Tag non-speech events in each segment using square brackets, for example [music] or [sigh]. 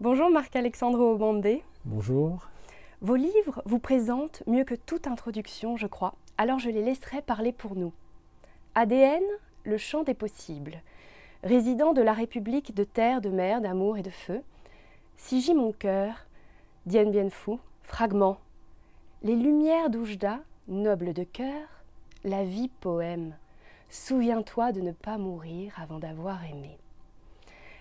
Bonjour Marc-Alexandre Obandé. Bonjour. Vos livres vous présentent mieux que toute introduction, je crois, alors je les laisserai parler pour nous. ADN, le champ des possibles. Résident de la République de terre, de mer, d'amour et de feu. Si j'y mon cœur, Dien Bien Phu, fragment. Les lumières d'Oujda, noble de cœur, la vie poème. Souviens-toi de ne pas mourir avant d'avoir aimé.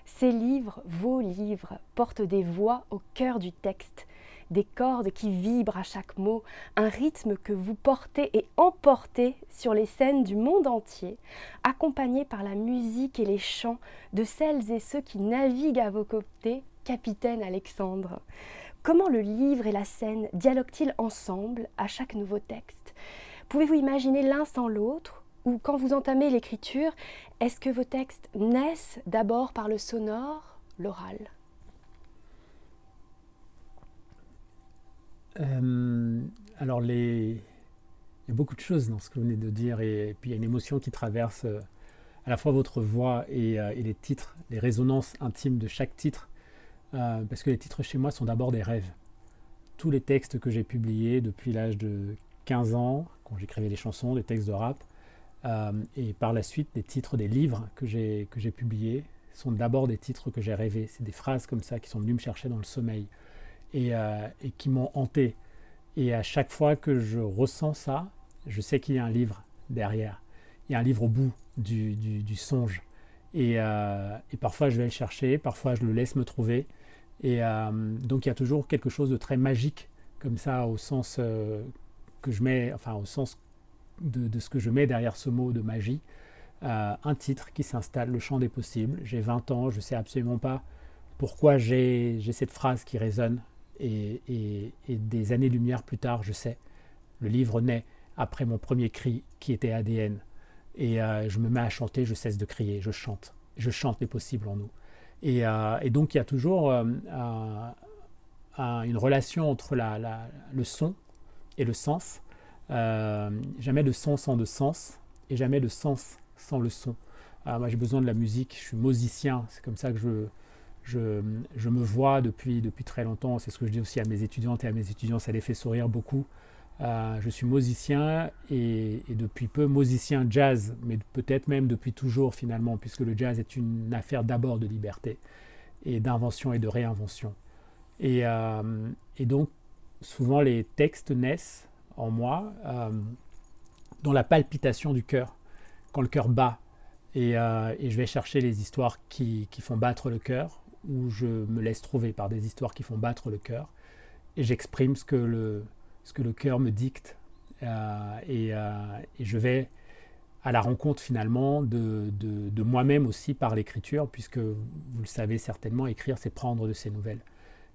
Ces livres, vos livres, portent des voix au cœur du texte, des cordes qui vibrent à chaque mot, un rythme que vous portez et emportez sur les scènes du monde entier, accompagné par la musique et les chants de celles et ceux qui naviguent à vos côtés, capitaine Alexandre. Comment le livre et la scène dialoguent-ils ensemble à chaque nouveau texte? Pouvez-vous imaginer l'un sans l'autre? Ou quand vous entamez l'écriture, est-ce que vos textes naissent d'abord par le sonore, l'oral? Euh, Alors, les... il y a beaucoup de choses dans ce que vous venez de dire, et, puis il y a une émotion qui traverse euh, à la fois votre voix et, euh, et, les titres, les résonances intimes de chaque titre, parce que les titres chez moi sont d'abord des rêves. Tous les textes que j'ai publiés depuis l'âge de 15 ans, quand j'écrivais des chansons, des textes de rap, et par la suite, les titres des livres que j'ai, publiés sont d'abord des titres que j'ai rêvés. C'est des phrases comme ça qui sont venues me chercher dans le sommeil et, euh, et, qui m'ont hanté. Et à chaque fois que je ressens ça, je sais qu'il y a un livre derrière. Il y a un livre au bout du, du, songe. Et, euh, et, parfois je vais le chercher, parfois je le laisse me trouver. Et euh, donc il y a toujours quelque chose de très magique comme ça au sens euh, que je mets, enfin au sens de, ce que je mets derrière ce mot de magie, euh, un titre qui s'installe, le champ des possibles. J'ai 20 ans, je ne sais absolument pas pourquoi j'ai cette phrase qui résonne. Et, des années-lumière plus tard, je sais. Le livre naît après mon premier cri qui était ADN. Et euh, je me mets à chanter, je cesse de crier, je chante. Je chante les possibles en nous. Et, euh, donc il y a toujours une relation entre le son et le sens euh, jamais de son sans de sens et jamais de sens sans le son. Alors moi j'ai besoin de la musique, je suis musicien, c'est comme ça que je, je, je, me vois depuis, depuis très longtemps, c'est ce que je dis aussi à mes étudiantes et à mes étudiants, ça les fait sourire beaucoup. Euh, je suis musicien et, et, depuis peu musicien jazz, mais peut-être même depuis toujours finalement, puisque le jazz est une affaire d'abord de liberté et d'invention et de réinvention. Et, euh, et donc souvent les textes naissent en moi, euh, dans la palpitation du cœur, quand le cœur bat. Et, euh, je vais chercher les histoires qui, font battre le cœur, ou je me laisse trouver par des histoires qui font battre le cœur, et j'exprime ce que le, ce que le cœur me dicte. Euh, et, je vais à la rencontre finalement de, de moi-même aussi par l'écriture, puisque vous le savez certainement, écrire, c'est prendre de ses nouvelles.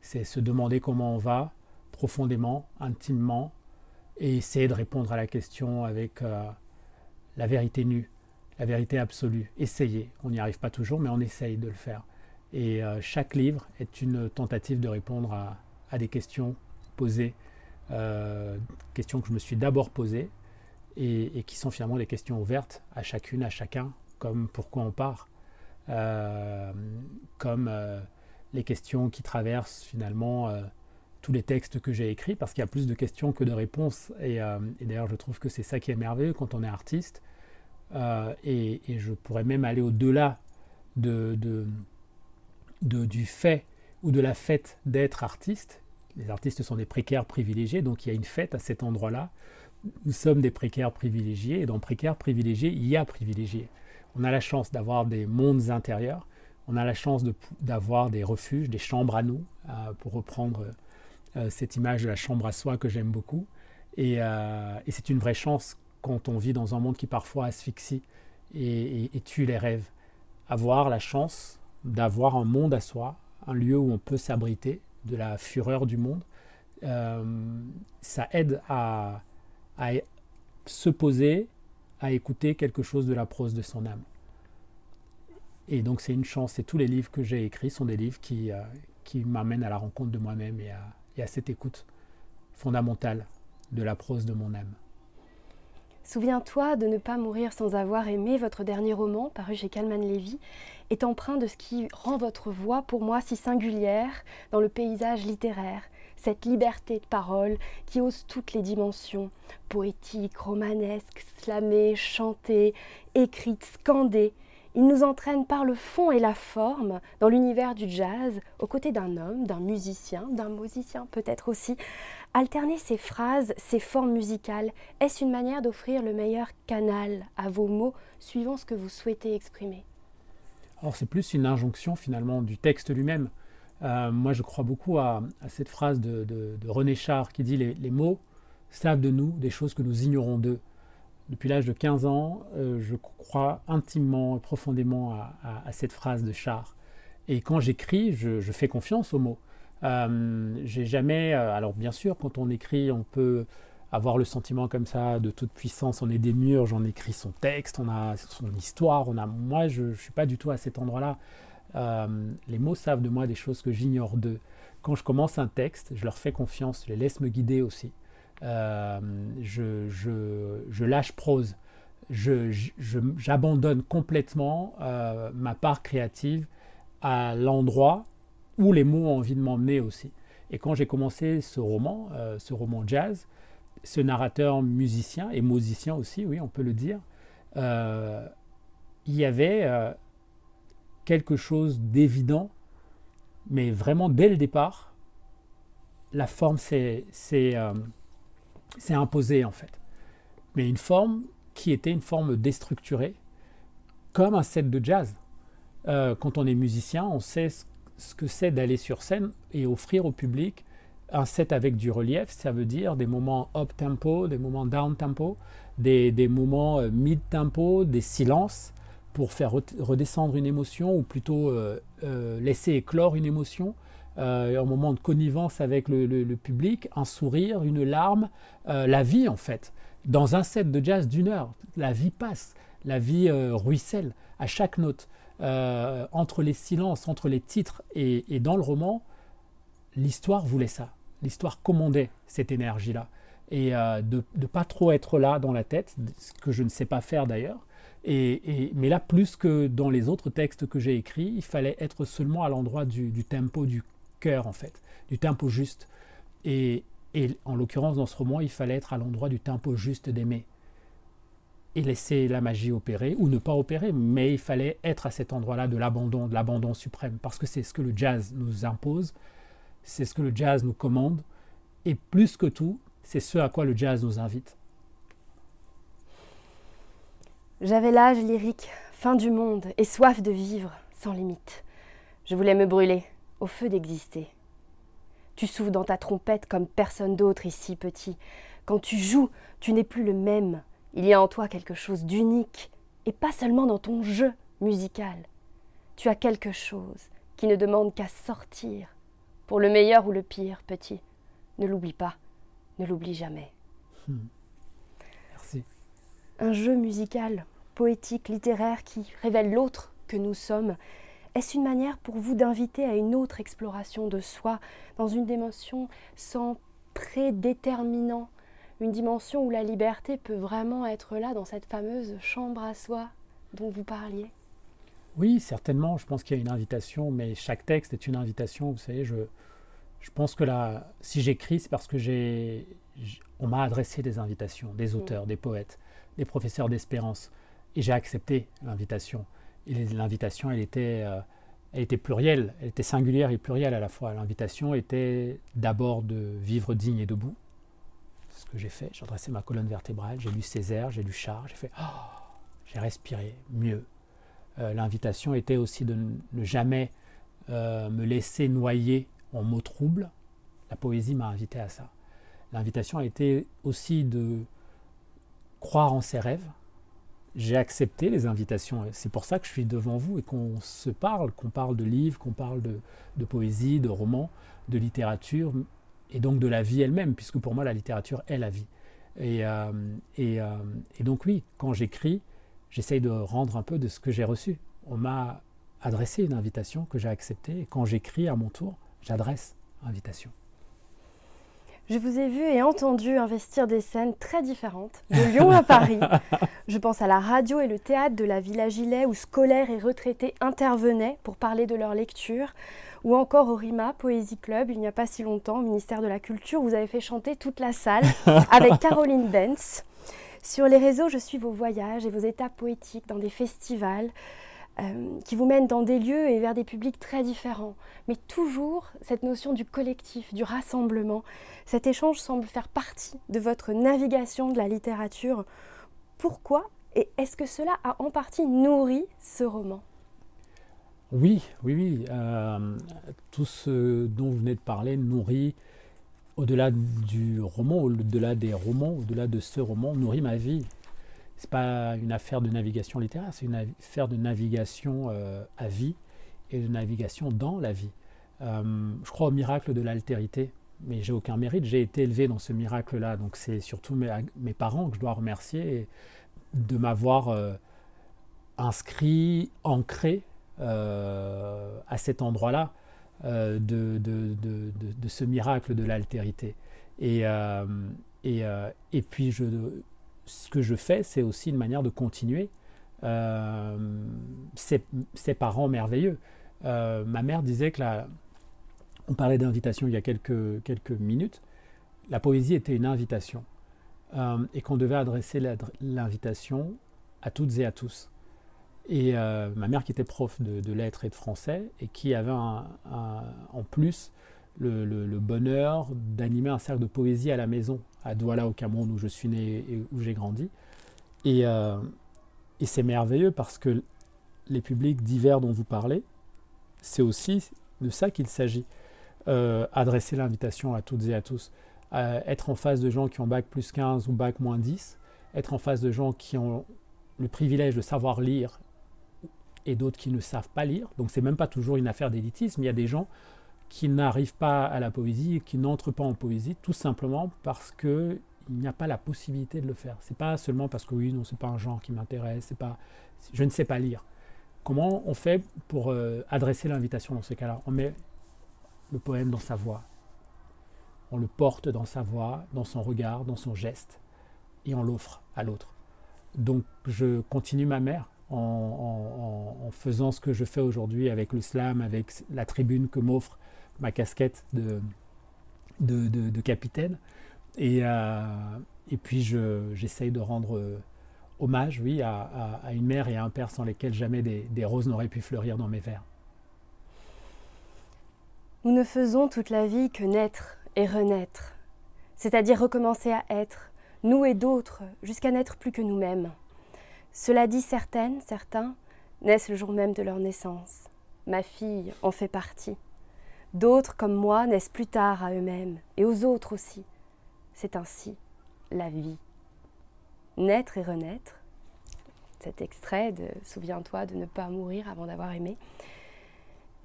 C'est se demander comment on va profondément, intimement, et essayer de répondre à la question avec euh, la vérité nue, la vérité absolue. Essayer. On n'y arrive pas toujours, mais on essaye de le faire. Et euh, chaque livre est une tentative de répondre à, des questions posées, euh, questions que je me suis d'abord posées, et, qui sont finalement des questions ouvertes à chacune, à chacun, comme pourquoi on part, comme les questions qui traversent finalement tous les textes que j'ai écrits parce qu'il y a plus de questions que de réponses. Et, euh, d'ailleurs, je trouve que c'est ça qui est merveilleux quand on est artiste. Euh, et, je pourrais même aller au-delà de, du fait ou de la fête d'être artiste. Les artistes sont des précaires privilégiés, donc il y a une fête à cet endroit-là. Nous sommes des précaires privilégiés, et dans précaires privilégiés, il y a privilégiés. On a la chance d'avoir des mondes intérieurs, on a la chance d'avoir des refuges, des chambres à nous, euh, pour reprendre cette image de la chambre à soi que j'aime beaucoup. Euh, et, c'est une vraie chance quand on vit dans un monde qui parfois asphyxie et, tue les rêves. Avoir la chance d'avoir un monde à soi, un lieu où on peut s'abriter de la fureur du monde, euh, ça aide à, à, se poser, à écouter quelque chose de la prose de son âme. Et donc c'est une chance, et tous les livres que j'ai écrits sont des livres qui, qui m'amènent à la rencontre de moi-même et à, et à cette écoute fondamentale de la prose de mon âme. Souviens-toi de ne pas mourir sans avoir aimé votre dernier roman, paru chez Calman Levy, est empreint de ce qui rend votre voix pour moi si singulière dans le paysage littéraire, cette liberté de parole qui ose toutes les dimensions, poétique, romanesque, slamée, chantée, écrite, scandée. Il nous entraîne par le fond et la forme dans l'univers du jazz, aux côtés d'un homme, d'un musicien, d'un musicien peut-être aussi. Alterner ces phrases, ces formes musicales, est-ce une manière d'offrir le meilleur canal à vos mots suivant ce que vous souhaitez exprimer? Alors c'est plus une injonction finalement du texte lui-même. Euh, moi, je crois beaucoup à, cette phrase de, René Char qui dit les, mots savent de nous des choses que nous ignorons d'eux. Depuis l'âge de 15 ans, euh, je crois intimement et profondément à, cette phrase de Char. Et quand j'écris, je, fais confiance aux mots. Euh, j'ai jamais. alors, bien sûr, quand on écrit, on peut avoir le sentiment comme ça de toute puissance. On est des murs, j'en écris son texte, on a son histoire. On a. Moi, je ne suis pas du tout à cet endroit-là. Euh, les mots savent de moi des choses que j'ignore d'eux. Quand je commence un texte, je leur fais confiance, je les laisse me guider aussi. Euh, je, lâche prose. J'abandonne complètement euh, ma part créative à l'endroit où les mots ont envie de m'emmener aussi. Et quand j'ai commencé ce roman, ce roman jazz, ce narrateur musicien et musicien aussi, oui, on peut le dire, il y avait quelque chose d'évident, mais vraiment dès le départ, la forme s'est euh, imposée en fait. Mais une forme qui était une forme déstructurée, comme un set de jazz. Euh, quand on est musicien, on sait ce que c'est d'aller sur scène et offrir au public un set avec du relief, ça veut dire des moments up tempo, des moments down tempo, des, des moments euh, mid tempo, des silences, pour faire redescendre une émotion ou plutôt euh, laisser éclore une émotion, un moment de connivence avec le, public, un sourire, une larme, la vie en fait. Dans un set de jazz d'une heure, la vie passe, la vie ruisselle à chaque note. entre les silences, entre les titres et, et dans le roman, l'histoire voulait ça. L'histoire commandait cette énergie-là. Et de ne pas trop être là dans la tête, ce que je ne sais pas faire d'ailleurs, et, mais là, plus que dans les autres textes que j'ai écrits, il fallait être seulement à l'endroit du, tempo du en fait, du tempo juste. Et, en l'occurrence, dans ce roman, il fallait être à l'endroit du tempo juste d'aimer. Et laisser la magie opérer, ou ne pas opérer, mais il fallait être à cet endroit-là de l'abandon, de l'abandon suprême, parce que c'est ce que le jazz nous impose, c'est ce que le jazz nous commande, et plus que tout, c'est ce à quoi le jazz nous invite. J'avais l'âge lyrique, fin du monde et soif de vivre sans limite. Je voulais me brûler, au feu d'exister. Tu souffles dans ta trompette comme personne d'autre ici, petit. Quand tu joues, tu n'es plus le même. Il y a en toi quelque chose d'unique, et pas seulement dans ton jeu musical. Tu as quelque chose qui ne demande qu'à sortir. Pour le meilleur ou le pire, petit. Ne l'oublie pas, ne l'oublie jamais. Hmm. Merci. Un jeu musical poétique, littéraire qui révèle l'autre que nous sommes, est-ce une manière pour vous d'inviter à une autre exploration de soi, dans une dimension sans prédéterminant, une dimension où la liberté peut vraiment être là, dans cette fameuse chambre à soi dont vous parliez? Oui, certainement, je pense qu'il y a une invitation, mais chaque texte est une invitation, vous savez, je, je pense que là, si j'écris, c'est parce que j'ai, on m'a adressé des invitations, des auteurs, mmh. des poètes, des professeurs d'espérance. Et j'ai accepté l'invitation. L'invitation, elle était, euh, elle était plurielle, elle était singulière et plurielle à la fois. L'invitation était d'abord de vivre digne et debout. ce que j'ai fait. J'ai dressé ma colonne vertébrale, j'ai lu Césaire, j'ai lu Char, j'ai fait oh, j'ai respiré mieux. Euh, l'invitation était aussi de ne jamais euh, me laisser noyer en mots troubles. La poésie m'a invité à ça. L'invitation a été aussi de croire en ses rêves, j'ai accepté les invitations. C'est pour ça que je suis devant vous et qu'on se parle, qu'on parle de livres, qu'on parle de, poésie, de romans, de littérature, et donc de la vie elle-même, puisque pour moi la littérature est la vie. Et, euh, euh, et, donc oui, quand j'écris, j'essaye de rendre un peu de ce que j'ai reçu. On m'a adressé une invitation que j'ai acceptée, et quand j'écris à mon tour, j'adresse l'invitation. Je vous ai vu et entendu investir des scènes très différentes, de Lyon à Paris. [laughs] Je pense à la radio et le théâtre de la Villa Gilet où scolaires et retraités intervenaient pour parler de leur lecture, ou encore au RIMA Poésie Club, il n'y a pas si longtemps, au ministère de la Culture, vous avez fait chanter toute la salle avec [laughs] Caroline Benz. Sur les réseaux, je suis vos voyages et vos étapes poétiques dans des festivals, euh, qui vous mènent dans des lieux et vers des publics très différents. Mais toujours cette notion du collectif, du rassemblement. Cet échange semble faire partie de votre navigation de la littérature. Pourquoi et est-ce que cela a en partie nourri ce roman? Oui, oui, oui. Euh, tout ce dont vous venez de parler nourrit, au-delà du roman, au-delà des romans, au-delà de ce roman, nourrit ma vie c'est pas une affaire de navigation littéraire, c'est une affaire de navigation euh, à vie et de navigation dans la vie. Euh, je crois au miracle de l'altérité, mais j'ai aucun mérite. J'ai été élevé dans ce miracle-là, donc c'est surtout mes, parents que je dois remercier de m'avoir euh, inscrit, ancré à cet endroit-là de, ce miracle de l'altérité. Et puis je ce que je fais, c'est aussi une manière de continuer euh, ces, parents merveilleux. Euh, ma mère disait que la, on parlait d'invitation il y a quelques, quelques minutes, la poésie était une invitation euh, et qu'on devait adresser l'invitation à toutes et à tous. Et ma mère qui était prof de, lettres et de français et qui avait en plus le, bonheur d'animer un cercle de poésie à la maison, à Douala au Cameroun où je suis né et où j'ai grandi. Et, euh, c'est merveilleux parce que les publics divers dont vous parlez, c'est aussi de ça qu'il s'agit. Euh, adresser l'invitation à toutes et à tous. être en face de gens qui ont bac plus 15 ou bac moins 10, être en face de gens qui ont le privilège de savoir lire et d'autres qui ne savent pas lire. Donc c'est même pas toujours une affaire d'élitisme. Il y a des gens qui n'arrivent pas à la poésie, qui n'entrent pas en poésie, tout simplement parce que il n'y a pas la possibilité de le faire. C'est pas seulement parce que oui, non, c'est pas un genre qui m'intéresse, c'est pas, je ne sais pas lire. Comment on fait pour euh, adresser l'invitation dans ces cas-là? On met le poème dans sa voix, on le porte dans sa voix, dans son regard, dans son geste, et on l'offre à l'autre. Donc je continue ma mère en, en, faisant ce que je fais aujourd'hui avec le slam, avec la tribune que m'offre ma casquette de, de, capitaine. Et, euh, et puis j'essaye de rendre euh, hommage, oui, à, une mère et à un père sans lesquels jamais des, des roses n'auraient pu fleurir dans mes vers. Nous ne faisons toute la vie que naître et renaître, c'est-à-dire recommencer à être, nous et d'autres, jusqu'à n'être plus que nous-mêmes. Cela dit certaines, certains, naissent le jour même de leur naissance. Ma fille en fait partie. D'autres, comme moi, naissent plus tard à eux-mêmes et aux autres aussi. C'est ainsi la vie. Naître et renaître, cet extrait de Souviens-toi de ne pas mourir avant d'avoir aimé.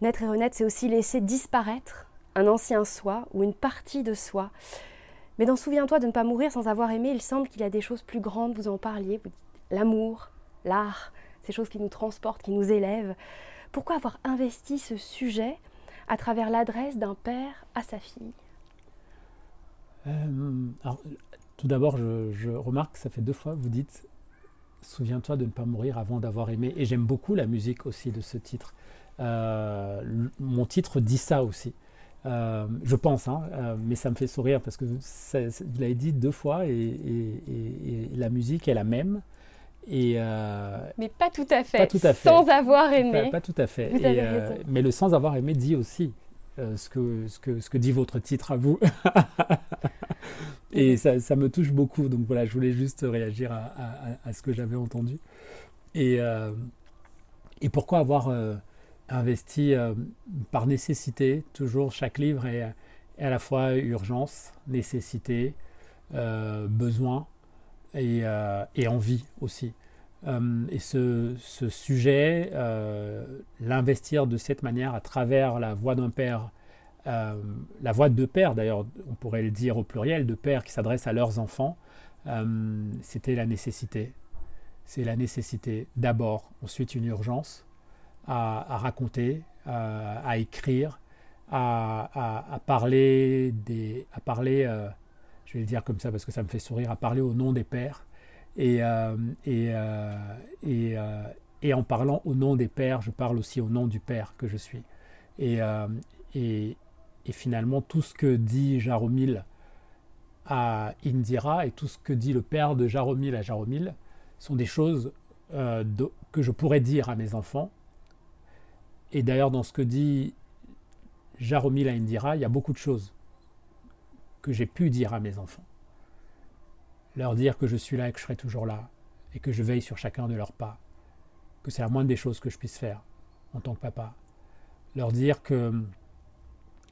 Naître et renaître, c'est aussi laisser disparaître un ancien soi ou une partie de soi. Mais dans Souviens-toi de ne pas mourir sans avoir aimé, il semble qu'il y a des choses plus grandes, vous en parliez, l'amour, l'art, ces choses qui nous transportent, qui nous élèvent. Pourquoi avoir investi ce sujet à travers l'adresse d'un père à sa fille euh, Tout d'abord, je, remarque que ça fait deux fois que vous dites Souviens-toi de ne pas mourir avant d'avoir aimé. Et j'aime beaucoup la musique aussi de ce titre. Euh, mon titre dit ça aussi. Euh, je pense, hein, mais ça me fait sourire parce que vous l'avez dit deux fois et, la musique est la même. Euh, mais pas tout à fait. Sans avoir aimé. Pas, tout à fait. Euh, mais le sans avoir aimé dit aussi euh, ce, que, ce, que, ce que dit votre titre à vous. [laughs] et ça, ça, me touche beaucoup. Donc voilà, je voulais juste réagir à, à, ce que j'avais entendu. Et, et pourquoi avoir investi par nécessité Toujours, chaque livre est, est, à la fois urgence, nécessité, besoin et, euh, et envie aussi. Euh, et ce, sujet, euh, l'investir de cette manière à travers la voix d'un père, la voix de deux pères d'ailleurs, on pourrait le dire au pluriel, de pères qui s'adressent à leurs enfants, c'était la nécessité. C'est la nécessité d'abord, ensuite une urgence à, à raconter, à écrire, à, parler, des, à parler je vais le dire comme ça parce que ça me fait sourire, à parler au nom des pères. Et, et, et, et, en parlant au nom des pères, je parle aussi au nom du Père que je suis. Et, finalement, tout ce que dit Jaromil à Indira et tout ce que dit le père de Jaromil à Jaromil sont des choses euh, que je pourrais dire à mes enfants. Et d'ailleurs, dans ce que dit Jaromil à Indira, il y a beaucoup de choses que j'ai pu dire à mes enfants. Leur dire que je suis là et que je serai toujours là, et que je veille sur chacun de leurs pas, que c'est la moindre des choses que je puisse faire en tant que papa. Leur dire que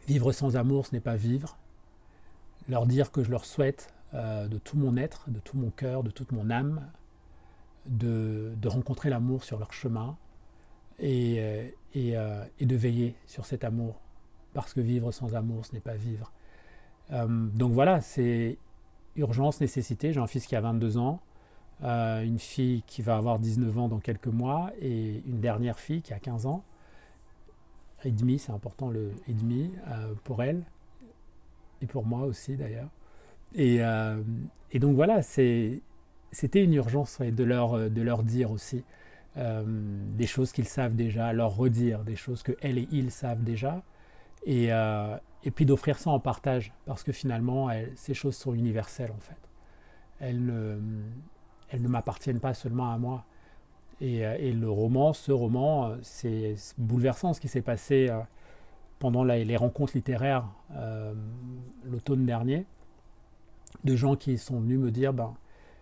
vivre sans amour, ce n'est pas vivre, leur dire que je leur souhaite euh, de tout mon être, de tout mon cœur, de toute mon âme, de, rencontrer l'amour sur leur chemin et, euh, euh, et, de veiller sur cet amour, parce que vivre sans amour, ce n'est pas vivre. Donc voilà, c'est urgence, nécessité. J'ai un fils qui a 22 ans, une fille qui va avoir 19 ans dans quelques mois et une dernière fille qui a 15 ans. Et demi, c'est important le et demi pour elle et pour moi aussi d'ailleurs. Et, euh, donc voilà, c'était une urgence de, leur, dire aussi euh, des choses qu'ils savent déjà, leur redire des choses que elles et ils savent déjà, et, euh, et puis d'offrir ça en partage, parce que finalement, ces choses sont universelles en fait. Elles ne, elles ne m'appartiennent pas seulement à moi. Et, et, le roman, ce roman, c'est bouleversant ce qui s'est passé pendant les rencontres littéraires euh, l'automne dernier, de gens qui sont venus me dire ben,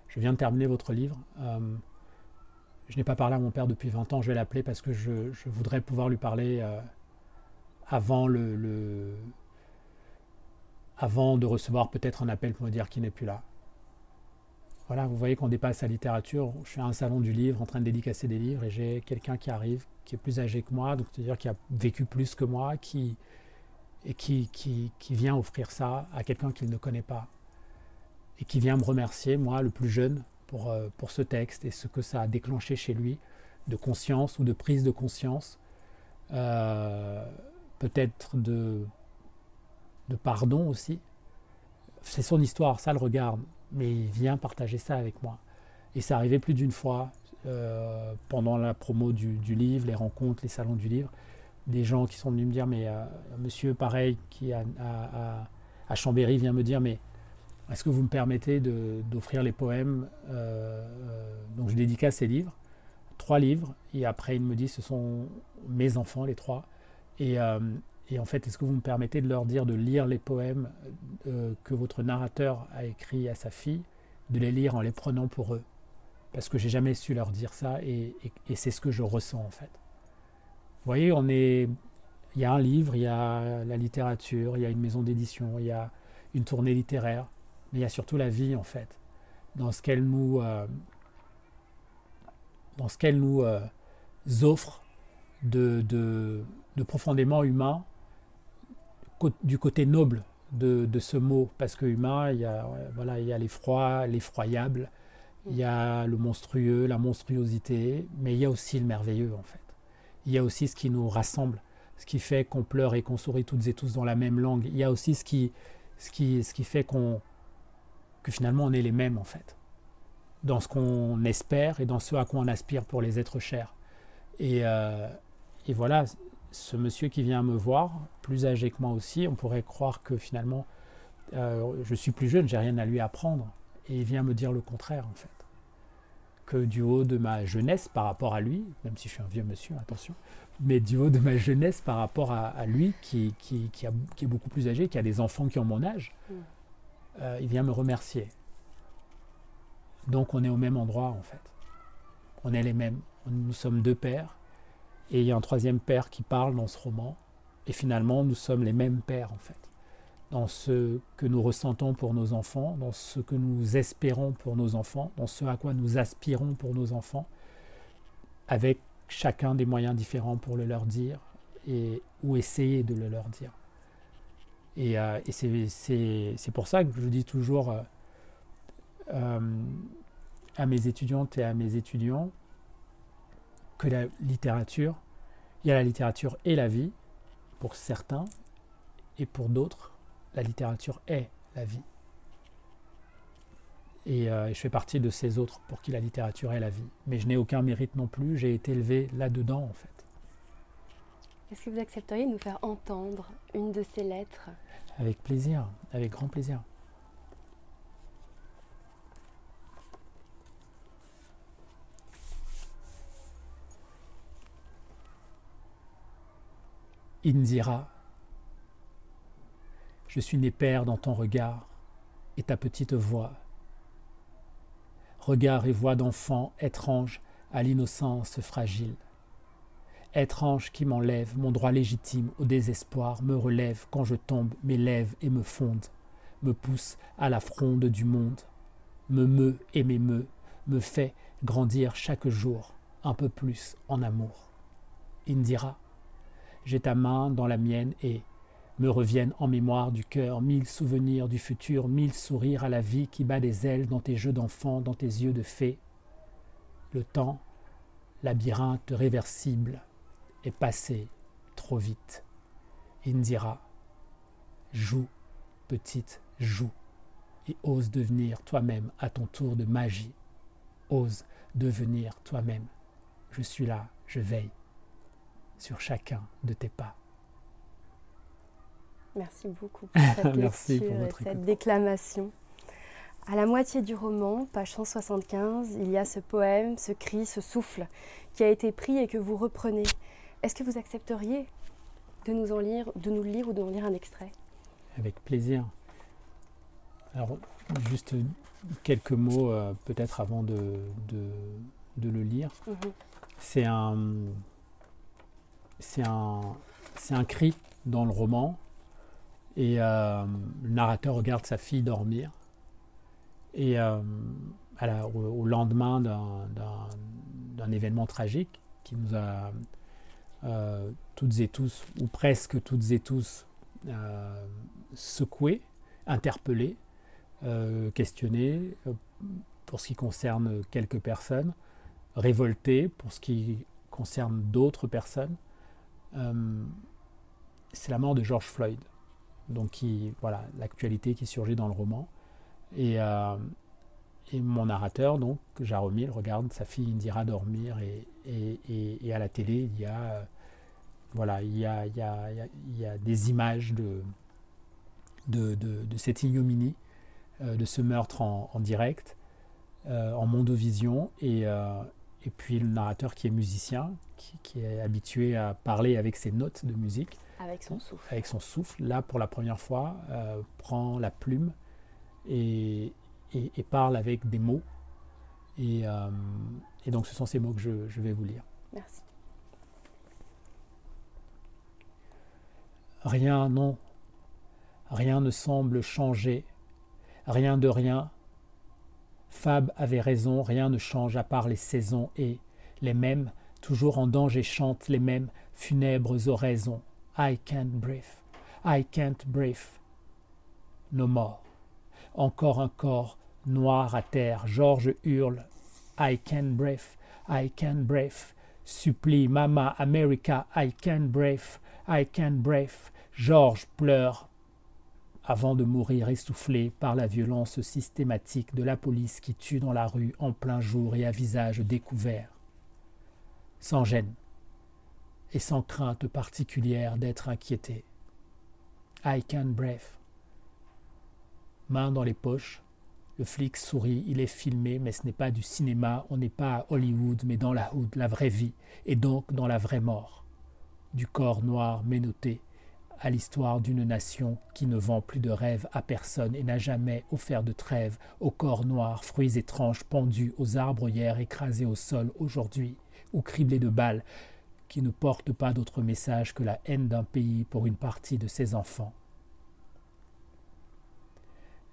Je viens de terminer votre livre. Euh, je n'ai pas parlé à mon père depuis 20 ans, je vais l'appeler parce que je, voudrais pouvoir lui parler euh, avant, le, avant de recevoir peut-être un appel pour me dire qu'il n'est plus là. Voilà, vous voyez qu'on dépasse la littérature. Je suis à un salon du livre en train de dédicacer des livres et j'ai quelqu'un qui arrive, qui est plus âgé que moi, donc c'est-à-dire qui a vécu plus que moi, qui, et qui, qui, qui vient offrir ça à quelqu'un qu'il ne connaît pas. Et qui vient me remercier, moi, le plus jeune, pour, euh, pour ce texte et ce que ça a déclenché chez lui de conscience ou de prise de conscience, euh, peut-être de, de pardon aussi. C'est son histoire, ça le regarde, mais il vient partager ça avec moi. Et c'est arrivé plus d'une fois euh, pendant la promo du, livre, les rencontres, les salons du livre, des gens qui sont venus me dire, mais euh, monsieur, pareil, qui a, à Chambéry vient me dire, mais est-ce que vous me permettez d'offrir les poèmes euh, Donc je dédicace ces livres, trois livres, et après il me dit, ce sont mes enfants, les trois. Et en fait, est-ce que vous me permettez de leur dire de lire les poèmes que votre narrateur a écrits à sa fille, de les lire en les prenant pour eux? Parce que j'ai jamais su leur dire ça et, c'est ce que je ressens en fait. Vous voyez, on est, il y a un livre, il y a la littérature, il y a une maison d'édition, il y a une tournée littéraire, mais il y a surtout la vie en fait, dans ce qu'elle nous, euh, dans ce qu'elle nous euh, offre de, profondément humain, du côté noble de, de, ce mot, parce que humain, il y a, voilà, il y a l'effroi, l'effroyable, il y a le monstrueux, la monstruosité, mais il y a aussi le merveilleux en fait. Il y a aussi ce qui nous rassemble, ce qui fait qu'on pleure et qu'on sourit toutes et tous dans la même langue. Il y a aussi ce qui, ce qui, ce qui fait qu'on, que finalement on est les mêmes en fait, dans ce qu'on espère et dans ce à quoi on aspire pour les êtres chers. Et, euh, et voilà, ce monsieur qui vient me voir, plus âgé que moi aussi, on pourrait croire que finalement euh, je suis plus jeune, j'ai rien à lui apprendre et il vient me dire le contraire en fait. Que du haut de ma jeunesse par rapport à lui, même si je suis un vieux monsieur, attention, mais du haut de ma jeunesse par rapport à, lui qui, qui, qui, est beaucoup plus âgé, qui a des enfants qui ont mon âge, mm. euh, il vient me remercier. Donc on est au même endroit en fait. On est les mêmes. Nous sommes deux pères et il y a un troisième père qui parle dans ce roman. Et finalement, nous sommes les mêmes pères en fait dans ce que nous ressentons pour nos enfants, dans ce que nous espérons pour nos enfants, dans ce à quoi nous aspirons pour nos enfants, avec chacun des moyens différents pour le leur dire et, ou essayer de le leur dire. Et, euh, c'est pour ça que je dis toujours euh, euh, à mes étudiantes et à mes étudiants que la littérature, il y a la littérature et la vie, pour certains, et pour d'autres, la littérature est la vie. Euh, et, je fais partie de ces autres pour qui la littérature est la vie. Mais je n'ai aucun mérite non plus, j'ai été élevé là-dedans en fait. Est-ce que vous accepteriez de nous faire entendre une de ces lettres? Avec plaisir, avec grand plaisir. Indira, je suis né père dans ton regard et ta petite voix regard et voix d'enfant étrange à l'innocence fragile. Étrange qui m'enlève mon droit légitime au désespoir, me relève quand je tombe, m'élève et me fonde, me pousse à la fronde du monde, me meut et m'émeut, me fait grandir chaque jour un peu plus en amour. Indira, j'ai ta main dans la mienne et, me reviennent en mémoire du cœur mille souvenirs du futur, mille sourires à la vie qui bat des ailes dans tes jeux d'enfant, dans tes yeux de fée. Le temps, labyrinthe réversible, est passé trop vite. Indira, joue, petite, joue, et ose devenir toi-même à ton tour de magie. Ose devenir toi-même. Je suis là, je veille sur chacun de tes pas. Merci beaucoup pour cette [laughs] lecture et cette déclamation. À la moitié du roman, page 175, il y a ce poème, ce cri, ce souffle qui a été pris et que vous reprenez. Est-ce que vous accepteriez de nous en lire, de nous le lire ou de nous lire un extrait? Avec plaisir. Alors, juste quelques mots euh, peut-être avant de, de, le lire. Mhm. C'est un, c'est un, un cri dans le roman et euh, le narrateur regarde sa fille dormir. Et euh, au, lendemain d'un événement tragique qui nous a euh, toutes et tous, ou presque toutes et tous, secoués, interpellés, questionnés pour ce qui concerne quelques personnes, révoltés pour ce qui concerne d'autres personnes. C'est la mort de George Floyd donc qui, voilà, l'actualité qui surgit dans le roman. Et, euh, mon narrateur, donc, Jaromil, regarde sa fille Indira dormir et, et, à la télé, il y a, voilà, il y a, il y a, il y a des images de, de, de, cette ignominie, euh, de ce meurtre en, direct, euh, en mondovision, et, et puis le narrateur qui est musicien, qui, qui, est habitué à parler avec ses notes de musique, avec son souffle. Avec son souffle, là pour la première fois, euh, prend la plume et, et, parle avec des mots. Et, euh, et, donc ce sont ces mots que je, je vais vous lire. Merci. Rien, non. Rien ne semble changer. Rien de rien. Fab avait raison, rien ne change à part les saisons et les mêmes, toujours en danger chantent les mêmes funèbres oraisons. I can't breathe. I can't breathe. No more. Encore un corps noir à terre. Georges hurle. I can't breathe. I can't breathe. Supplie Mama America. I can't breathe. I can't breathe. Georges pleure avant de mourir essoufflé par la violence systématique de la police qui tue dans la rue en plein jour et à visage découvert. Sans gêne, et sans crainte particulière d'être inquiété. I can breathe. Main dans les poches, le flic sourit, il est filmé, mais ce n'est pas du cinéma, on n'est pas à Hollywood, mais dans la hood, la vraie vie, et donc dans la vraie mort. Du corps noir ménoté à l'histoire d'une nation qui ne vend plus de rêves à personne et n'a jamais offert de trêve au corps noir, fruits étranges pendus aux arbres hier, écrasés au sol aujourd'hui, ou criblés de balles, qui ne porte pas d'autre message que la haine d'un pays pour une partie de ses enfants.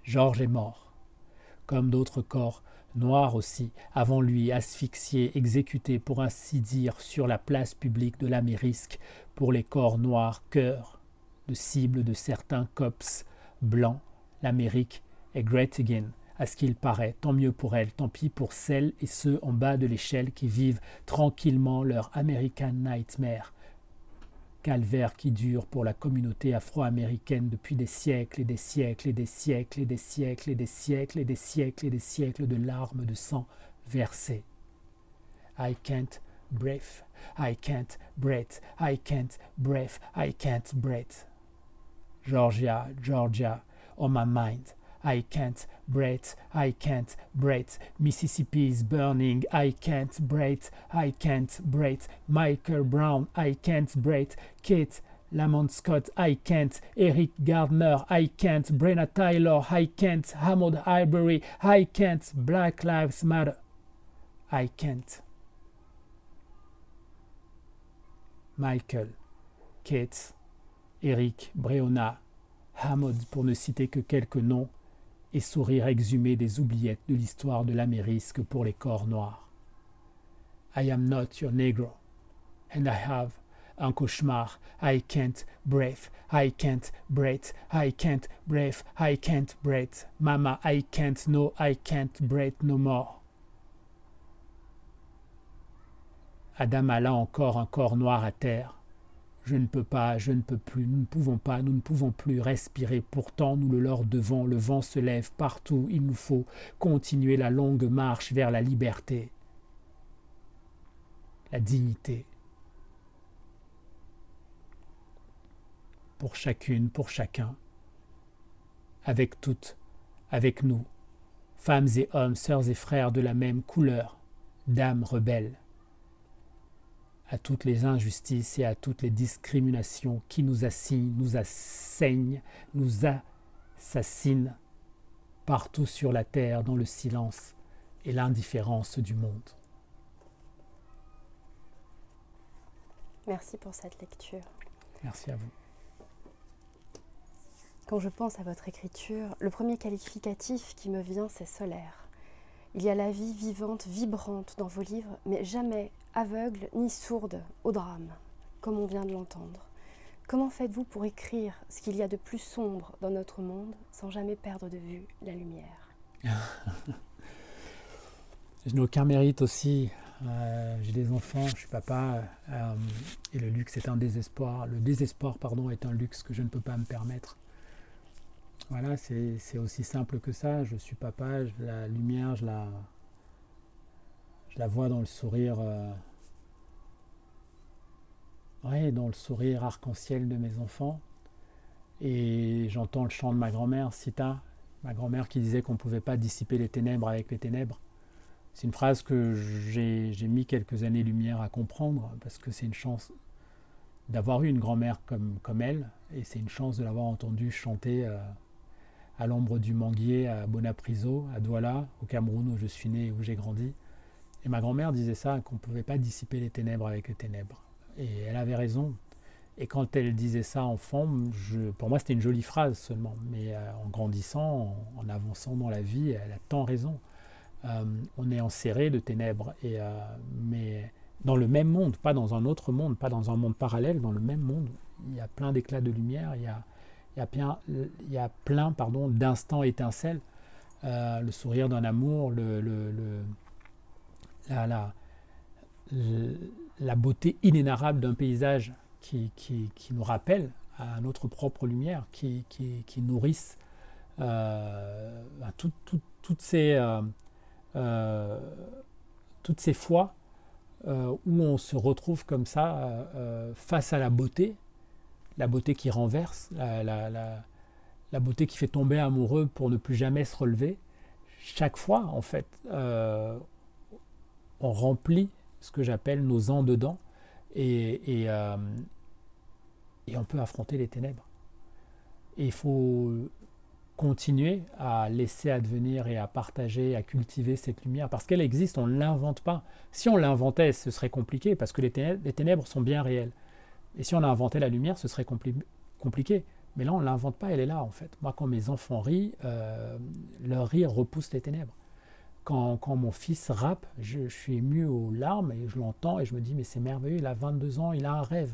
Georges est mort, comme d'autres corps, noirs aussi, avant lui, asphyxiés, exécutés pour ainsi dire sur la place publique de l'Amérique pour les corps noirs, cœur de cible de certains cops blancs, l'Amérique est great again, à ce qu'il paraît, tant mieux pour elle, tant pis pour celles et ceux en bas de l'échelle qui vivent tranquillement leur American Nightmare. calvaire qui dure pour la communauté afro-américaine depuis des siècles et des siècles et des siècles et des siècles et des siècles et des siècles et des siècles de larmes de sang versées. I can't breathe, I can't breathe, I can't breathe, I can't breathe. Georgia, Georgia, on my mind. I can't breathe, I can't breathe. Mississippi is burning, I can't breathe, I can't breathe. Michael Brown, I can't breathe. Kate Lamont Scott, I can't. Eric Gardner, I can't. Brenna Tyler, I can't. Hammond Ivory, I can't. Black Lives Matter, I can't. Michael, Kate, Eric, Breonna, Hammond, pour ne citer que quelques noms, et sourire exhumé des oubliettes de l'histoire de l'Amérique pour les corps noirs. I am not your negro, and I have un cauchemar. I can't breathe, I can't breathe, I can't breathe, I can't breathe. Mama, I can't, no, I can't breathe no more. Adam a là encore un corps noir à terre. Je ne peux pas, je ne peux plus, nous ne pouvons pas, nous ne pouvons plus respirer. Pourtant, nous le leur devons, le vent se lève partout, il nous faut continuer la longue marche vers la liberté, la dignité. Pour chacune, pour chacun, avec toutes, avec nous, femmes et hommes, sœurs et frères de la même couleur, dames rebelles à toutes les injustices et à toutes les discriminations qui nous assignent, nous asseignent, nous assassinent partout sur la terre dans le silence et l'indifférence du monde. Merci pour cette lecture. Merci à vous. Quand je pense à votre écriture, le premier qualificatif qui me vient, c'est solaire. Il y a la vie vivante, vibrante dans vos livres, mais jamais aveugle ni sourde au drame, comme on vient de l'entendre. Comment faites-vous pour écrire ce qu'il y a de plus sombre dans notre monde sans jamais perdre de vue la lumière? [laughs] Je n'ai aucun mérite aussi. Euh, j'ai des enfants, je suis papa, euh, et le luxe est un désespoir. Le désespoir, pardon, est un luxe que je ne peux pas me permettre. Voilà, c'est aussi simple que ça. Je suis papa, la lumière, je la, je la vois dans le sourire. Euh, dans le sourire arc-en-ciel de mes enfants. Et j'entends le chant de ma grand-mère, Sita, ma grand-mère qui disait qu'on ne pouvait pas dissiper les ténèbres avec les ténèbres. C'est une phrase que j'ai mis quelques années-lumière à comprendre, parce que c'est une chance d'avoir eu une grand-mère comme, comme elle, et c'est une chance de l'avoir entendue chanter euh, à l'ombre du manguier à Bonapriso, à Douala, au Cameroun où je suis né où j'ai grandi. Et ma grand-mère disait ça, qu'on ne pouvait pas dissiper les ténèbres avec les ténèbres. Et elle avait raison. Et quand elle disait ça enfant, je, pour moi c'était une jolie phrase seulement. Mais euh, en grandissant, en, avançant dans la vie, elle a tant raison. Euh, on est enserré de ténèbres. Et, euh, mais dans le même monde, pas dans un autre monde, pas dans un monde parallèle, dans le même monde, il y a plein d'éclats de lumière, il y a, il y a plein, il y a plein pardon, d'instants étincelles. le sourire d'un amour, la, la, beauté inénarrable d'un paysage qui, qui, nous rappelle à notre propre lumière, qui, qui euh, toutes, ces, euh, euh, toutes ces fois où on se retrouve comme ça face à la beauté, la beauté qui renverse, la, la, la, beauté qui fait tomber amoureux pour ne plus jamais se relever. Chaque fois, en fait, on remplit ce que j'appelle nos en dedans et, et, euh, et, on peut affronter les ténèbres. Et il faut continuer à laisser advenir et à partager, à cultiver cette lumière, parce qu'elle existe, on ne l'invente pas. Si on l'inventait, ce serait compliqué, parce que les les ténèbres, sont bien réelles. Et si on inventait la lumière, ce serait compliqué. Mais là, on ne l'invente pas, elle est là, en fait. Moi, quand mes enfants rient, euh, leur rire repousse les ténèbres. Quand, mon fils rappe, je, suis ému aux larmes et je l'entends et je me dis mais c'est merveilleux, il a 22 ans, il a un rêve,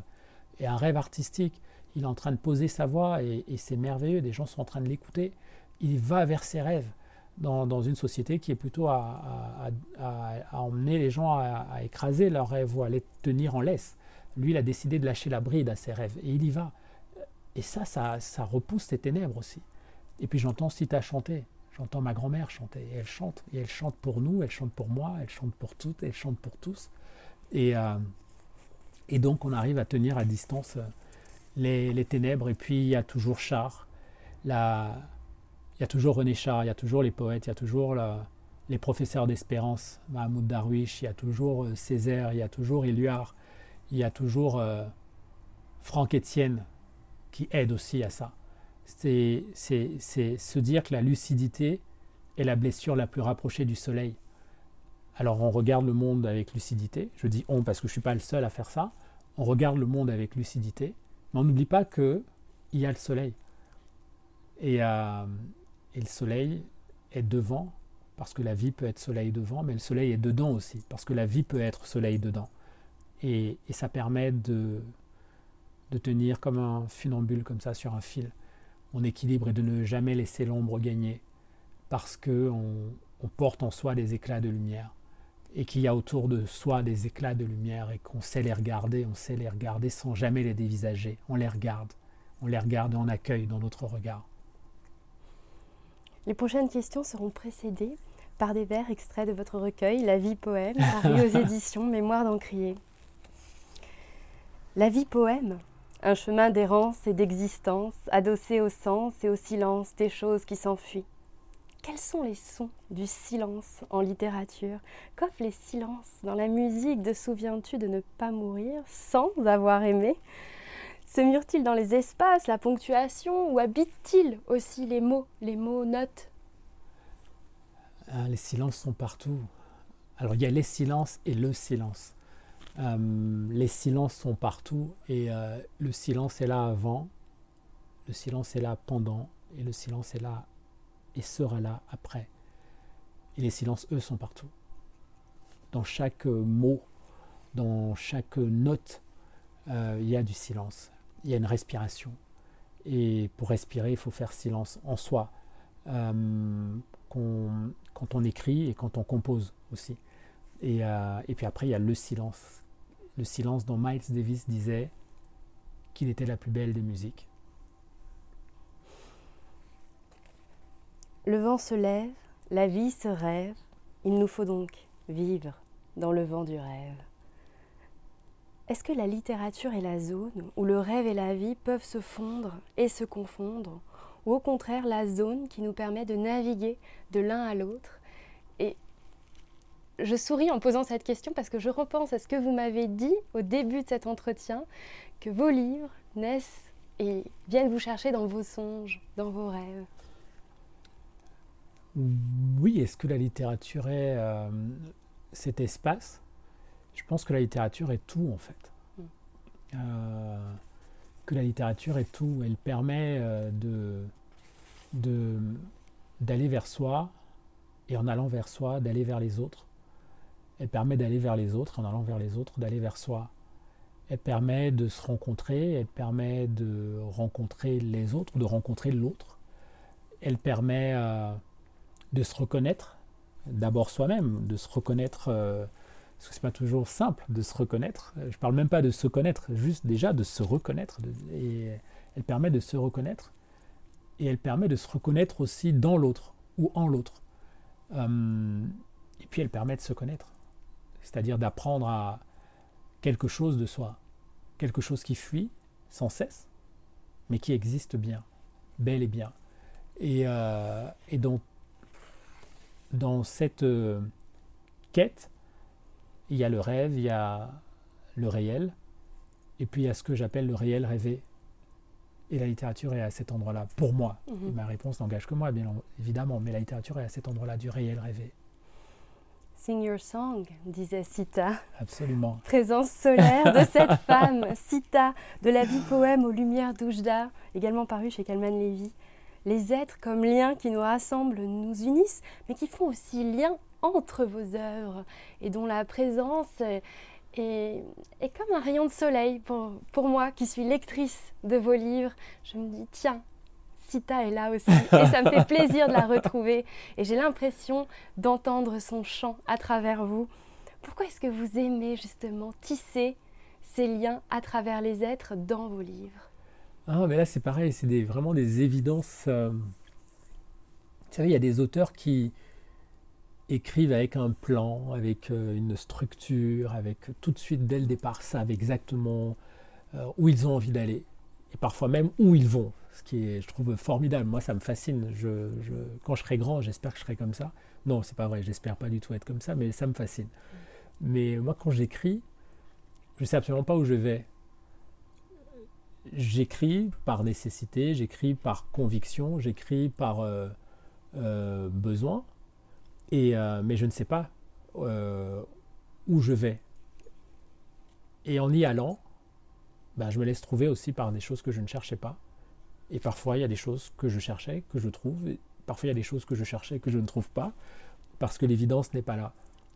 et un rêve artistique. Il est en train de poser sa voix et, c'est merveilleux, des gens sont en train de l'écouter. Il va vers ses rêves dans, une société qui est plutôt à, emmener les gens à, écraser leurs rêves ou à les tenir en laisse. Lui, il a décidé de lâcher la bride à ses rêves et il y va. Et ça, ça, ça repousse ces ténèbres aussi. Et puis j'entends Sita chanter. J'entends ma grand-mère chanter. Et elle chante. Et elle chante pour nous, elle chante pour moi, elle chante pour toutes, elle chante pour tous. Et, euh, donc on arrive à tenir à distance euh, les, ténèbres. Et puis il y a toujours Char. Il y a toujours René Char, il y a toujours les poètes, il y a toujours les professeurs d'espérance, Mahmoud Darwish, il y a toujours euh, Césaire, il y a toujours Éluard, il y a toujours Franck Etienne qui aide aussi à ça c'est se dire que la lucidité est la blessure la plus rapprochée du soleil. Alors on regarde le monde avec lucidité, je dis on parce que je ne suis pas le seul à faire ça, on regarde le monde avec lucidité, mais on n'oublie pas qu'il y a le soleil. Euh, et, le soleil est devant, parce que la vie peut être soleil devant, mais le soleil est dedans aussi, parce que la vie peut être soleil dedans. Et, et ça permet de, de tenir comme un funambule comme ça sur un fil mon équilibre est de ne jamais laisser l'ombre gagner, parce que on, porte en soi des éclats de lumière, et qu'il y a autour de soi des éclats de lumière, et qu'on sait les regarder, on sait les regarder sans jamais les dévisager, on les regarde, on les regarde et on accueille dans notre regard. Les prochaines questions seront précédées par des vers extraits de votre recueil, La vie poème, paru aux [laughs] éditions Mémoire d'Encrier. La vie poème, un chemin d'errance et d'existence, adossé au sens et au silence des choses qui s'enfuient. Quels sont les sons du silence en littérature? Qu'offrent les silences dans la musique de Souviens-tu de ne pas mourir sans avoir aimé? Se murent-ils dans les espaces, la ponctuation, ou habitent-ils aussi les mots, les mots notes? Ah, Les silences sont partout. Alors il y a les silences et le silence. Euh, les silences sont partout et euh, le silence est là avant, le silence est là pendant et le silence est là et sera là après. Et les silences, eux, sont partout. Dans chaque mot, dans chaque note, euh, il y a du silence, il y a une respiration. Et pour respirer, il faut faire silence en soi, quand on écrit et quand on compose aussi. Et puis après, il y a le silence le silence dont Miles Davis disait qu'il était la plus belle des musiques. Le vent se lève, la vie se rêve, il nous faut donc vivre dans le vent du rêve. Est-ce que la littérature est la zone où le rêve et la vie peuvent se fondre et se confondre, ou au contraire la zone qui nous permet de naviguer de l'un à l'autre je souris en posant cette question parce que je repense à ce que vous m'avez dit au début de cet entretien, que vos livres naissent et viennent vous chercher dans vos songes, dans vos rêves. Oui, est-ce que la littérature est euh, cet espace? Je pense que la littérature est tout en fait. Mm. Euh, que la littérature est tout. Elle permet euh, de, d'aller vers soi et en allant vers soi, d'aller vers les autres elle permet d'aller vers les autres, en allant vers les autres, d'aller vers soi. Elle permet de se rencontrer, elle permet de rencontrer les autres, de rencontrer l'autre. Elle permet euh, de se reconnaître, d'abord soi-même, de se reconnaître, euh, parce que c'est pas toujours simple de se reconnaître. Je parle même pas de se connaître, juste déjà de se reconnaître. et elle permet de se reconnaître, et elle permet de se reconnaître aussi dans l'autre ou en l'autre. Euh, et puis elle permet de se connaître c'est-à-dire d'apprendre à quelque chose de soi, quelque chose qui fuit sans cesse, mais qui existe bien, bel et bien. Et, euh, donc, dans cette euh, quête, il y a le rêve, il y a le réel, et puis il y a ce que j'appelle le réel rêvé. Et la littérature est à cet endroit-là, pour moi. Mhm. ma réponse n'engage que moi, bien évidemment, mais la littérature est à cet endroit-là du réel rêvé. Sing Your Song, disait Sita. Absolument. Présence solaire de cette [laughs] femme, Sita, de la vie poème aux lumières d'Oujda, également paru chez Kalman Levy. Les êtres comme liens qui nous rassemblent, nous unissent, mais qui font aussi lien entre vos œuvres et dont la présence est, est comme un rayon de soleil pour, pour moi qui suis lectrice de vos livres. Je me dis, tiens, Sita est là aussi. Et ça me fait [laughs] plaisir de la retrouver. Et j'ai l'impression d'entendre son chant à travers vous. Pourquoi est-ce que vous aimez justement tisser ces liens à travers les êtres dans vos livres? Ah, mais là c'est pareil, c'est des, vraiment des évidences. Euh, vous savez, il y a des auteurs qui écrivent avec un plan, avec euh, une structure, avec tout de suite dès le départ savent exactement euh, où ils ont envie d'aller. Et parfois même où ils vont, ce qui est, je trouve, formidable. Moi, ça me fascine. Je, quand je serai grand, j'espère que je serai comme ça. Non, c'est pas vrai, j'espère pas du tout être comme ça, mais ça me fascine. Mais moi, quand j'écris, je sais absolument pas où je vais. J'écris par nécessité, j'écris par conviction, j'écris par euh, euh, besoin, et, euh, mais je ne sais pas où je vais. Et en y allant, ben, je me laisse trouver aussi par des choses que je ne cherchais pas. Et parfois, il y a des choses que je cherchais, que je trouve. Et parfois, il y a des choses que je cherchais, que je ne trouve pas, parce que l'évidence n'est pas là.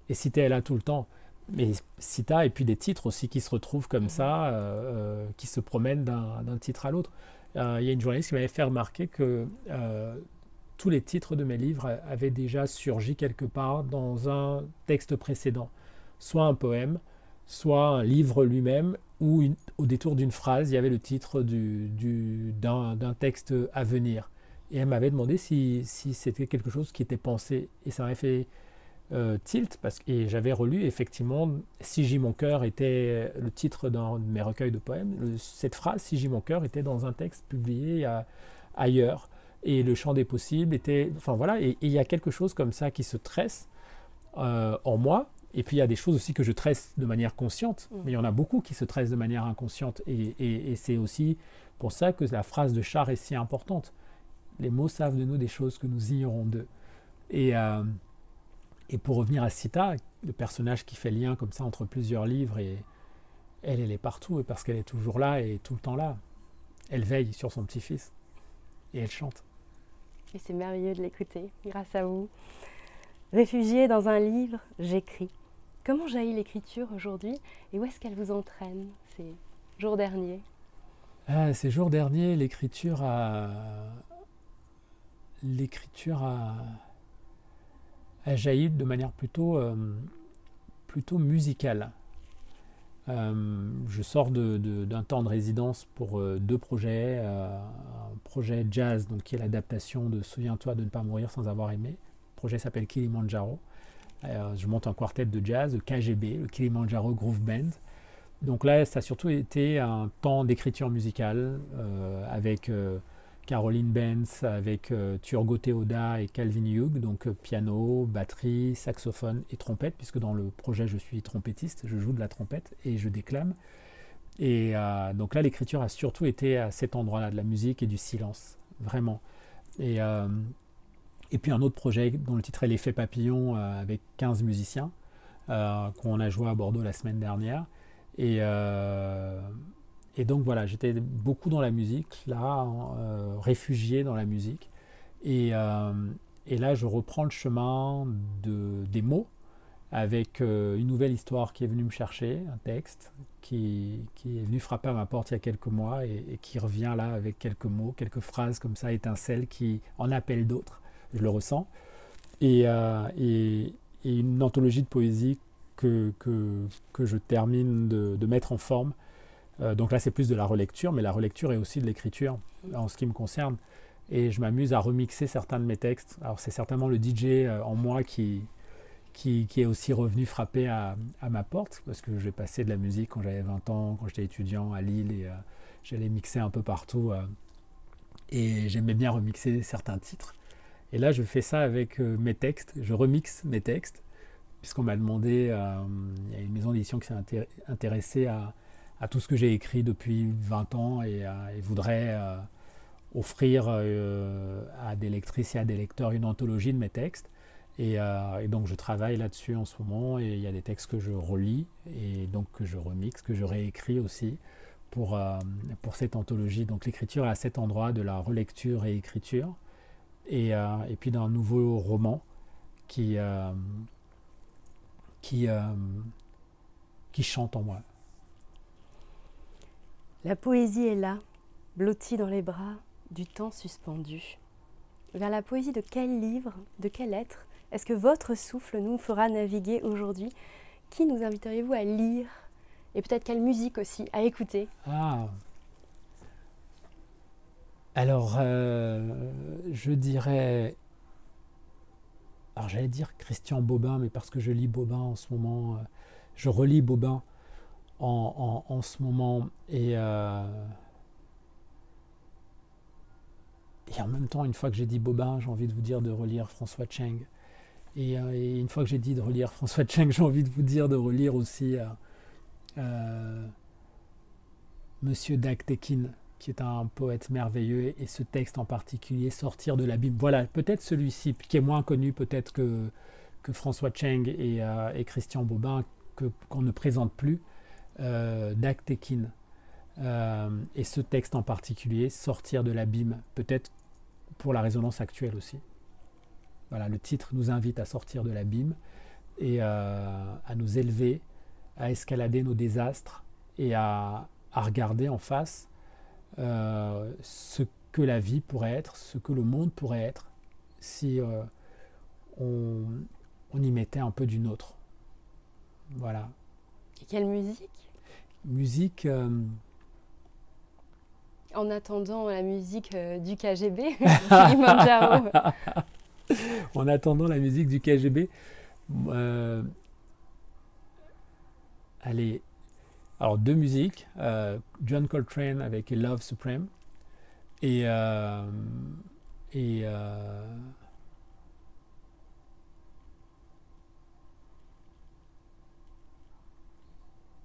Et si tu es là tout le temps, mais Cita, et puis des titres aussi qui se retrouvent comme ça, euh, euh, qui se promènent d'un titre à l'autre. Euh, il y a une journaliste qui m'avait fait remarquer que tous les titres de mes livres avaient déjà surgi quelque part dans un texte précédent, soit un poème, soit un livre lui-même, ou au détour d'une phrase, il y avait le titre d'un texte à venir. Et elle m'avait demandé si, si c'était quelque chose qui était pensé. Et ça m'avait fait euh, tilt, parce que j'avais relu effectivement Si j'y mon cœur était le titre d'un de mes recueils de poèmes. cette phrase, Si j'y mon cœur, était dans un texte publié ailleurs. Et le champ des possibles était. Enfin voilà, et il y a quelque chose comme ça qui se tresse euh, en moi. Et puis il y a des choses aussi que je tresse de manière consciente, mm. mais il y en a beaucoup qui se tressent de manière inconsciente. Et, et c'est aussi pour ça que la phrase de Char est si importante. Les mots savent de nous des choses que nous ignorons d'eux. Et, euh, et pour revenir à Sita, le personnage qui fait lien comme ça entre plusieurs livres, et elle, elle est partout, parce qu'elle est toujours là et tout le temps là. Elle veille sur son petit-fils et elle chante. Et c'est merveilleux de l'écouter, grâce à vous. Réfugiée dans un livre, j'écris. Comment jaillit l'écriture aujourd'hui et où est-ce qu'elle vous entraîne ces jours derniers? Ah, Ces jours derniers, l'écriture a... Jailli de manière plutôt, euh, musicale. Euh, je sors d'un temps de résidence pour euh, deux projets. un projet jazz, donc, qui est l'adaptation de Souviens-toi de ne pas mourir sans avoir aimé. Le projet s'appelle Kilimanjaro. Je monte un quartet de jazz, le KGB, le Kilimanjaro Groove Band. Donc là, ça a surtout été un temps d'écriture musicale avec Caroline Benz avec euh, Turgo Teoda et Calvin Hugh, donc euh, piano, batterie, saxophone et trompette, puisque dans le projet je suis trompettiste, je joue de la trompette et je déclame. Et euh, donc là, l'écriture a surtout été à cet endroit-là, de la musique et du silence, vraiment. Et, et puis un autre projet dont le titre est L'effet papillon avec 15 musiciens, qu'on a joué à Bordeaux la semaine dernière. Et et donc voilà, j'étais beaucoup dans la musique, là, euh, réfugié dans la musique. Et, euh, là, je reprends le chemin de, des mots avec euh, une nouvelle histoire qui est venue me chercher, un texte qui, est venu frapper à ma porte il y a quelques mois et, qui revient là avec quelques mots, quelques phrases comme ça, étincelles, qui en appellent d'autres. Je le ressens. Et, et, une anthologie de poésie que, que, que je termine de, mettre en forme euh, donc là, c'est plus de la relecture, mais la relecture est aussi de l'écriture en ce qui me concerne. Et je m'amuse à remixer certains de mes textes. Alors c'est certainement le DJ euh, en moi qui, qui, est aussi revenu frapper à, ma porte, parce que j'ai passé de la musique quand j'avais 20 ans, quand j'étais étudiant à Lille, et euh, j'allais mixer un peu partout. et j'aimais bien remixer certains titres. Et là, je fais ça avec mes textes, je remixe mes textes, puisqu'on m'a demandé, il y a une maison d'édition qui s'est intéressée à, tout ce que j'ai écrit depuis 20 ans et, euh, voudrais euh, offrir euh, à des lectrices et à des lecteurs une anthologie de mes textes. Et, donc je travaille là-dessus en ce moment et il y a des textes que je relis et donc que je remixe, que je réécris aussi pour, pour cette anthologie. Donc l'écriture est à cet endroit de la relecture et écriture et, et puis d'un nouveau roman qui, qui, qui chante en moi. La poésie est là, blottie dans les bras du temps suspendu. Vers la poésie de quel livre, de quel être est-ce que votre souffle nous fera naviguer aujourd'hui? Qui nous inviteriez-vous à lire? Et peut-être quelle musique aussi à écouter? Ah Alors, euh, je dirais. Alors, j'allais dire Christian Bobin, mais parce que je lis Bobin en ce moment, euh, je relis Bobin en, ce moment, et. Euh, et en même temps, une fois que j'ai dit Bobin, j'ai envie de vous dire de relire François Cheng. Et, une fois que j'ai dit de relire François Cheng, j'ai envie de vous dire de relire aussi Monsieur Dagtekin, qui est un poète merveilleux, et ce texte en particulier, Sortir de la Bible. Voilà, peut-être celui-ci, qui est moins connu peut-être que, que François Cheng et, euh, Christian Bobin, qu'on ne présente plus, euh, Dagtekin. Euh, et ce texte en particulier, Sortir de l'abîme, peut-être pour la résonance actuelle aussi. Voilà, le titre nous invite à sortir de l'abîme et à nous élever à escalader nos désastres et à, regarder en face euh, ce que la vie pourrait être, ce que le monde pourrait être si euh, on, y mettait un peu du nôtre. Voilà. Et quelle musique? Musique. Euh, en attendant la musique du KGB, [laughs] [laughs] en attendant la musique du KGB, Allez, alors deux musiques, euh, John Coltrane avec Love Supreme et euh, et euh,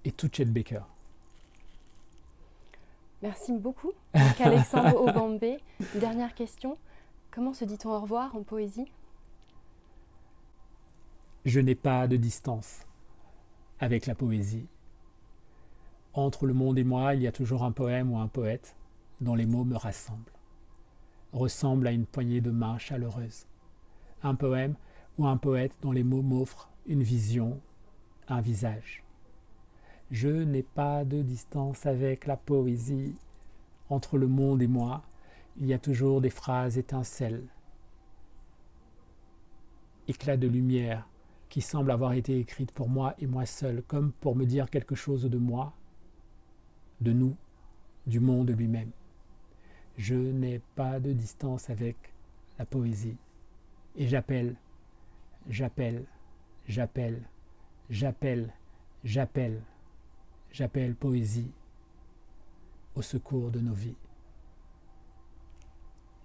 et Baker. Merci beaucoup, Alexandre [laughs] Obambé. Dernière question. Comment se dit-on au revoir en poésie? Je n'ai pas de distance avec la poésie. Entre le monde et moi, il y a toujours un poème ou un poète dont les mots me rassemblent, ressemblent à une poignée de mains chaleureuses. Un poème ou un poète dont les mots m'offrent une vision, un visage. Je n'ai pas de distance avec la poésie. Entre le monde et moi, il y a toujours des phrases étincelles, éclats de lumière qui semble avoir été écrite pour moi et moi seul, comme pour me dire quelque chose de moi, de nous, du monde lui-même. Je n'ai pas de distance avec la poésie. Et j'appelle, j'appelle, j'appelle, j'appelle, j'appelle, j'appelle poésie au secours de nos vies.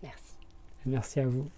Merci. Merci à vous.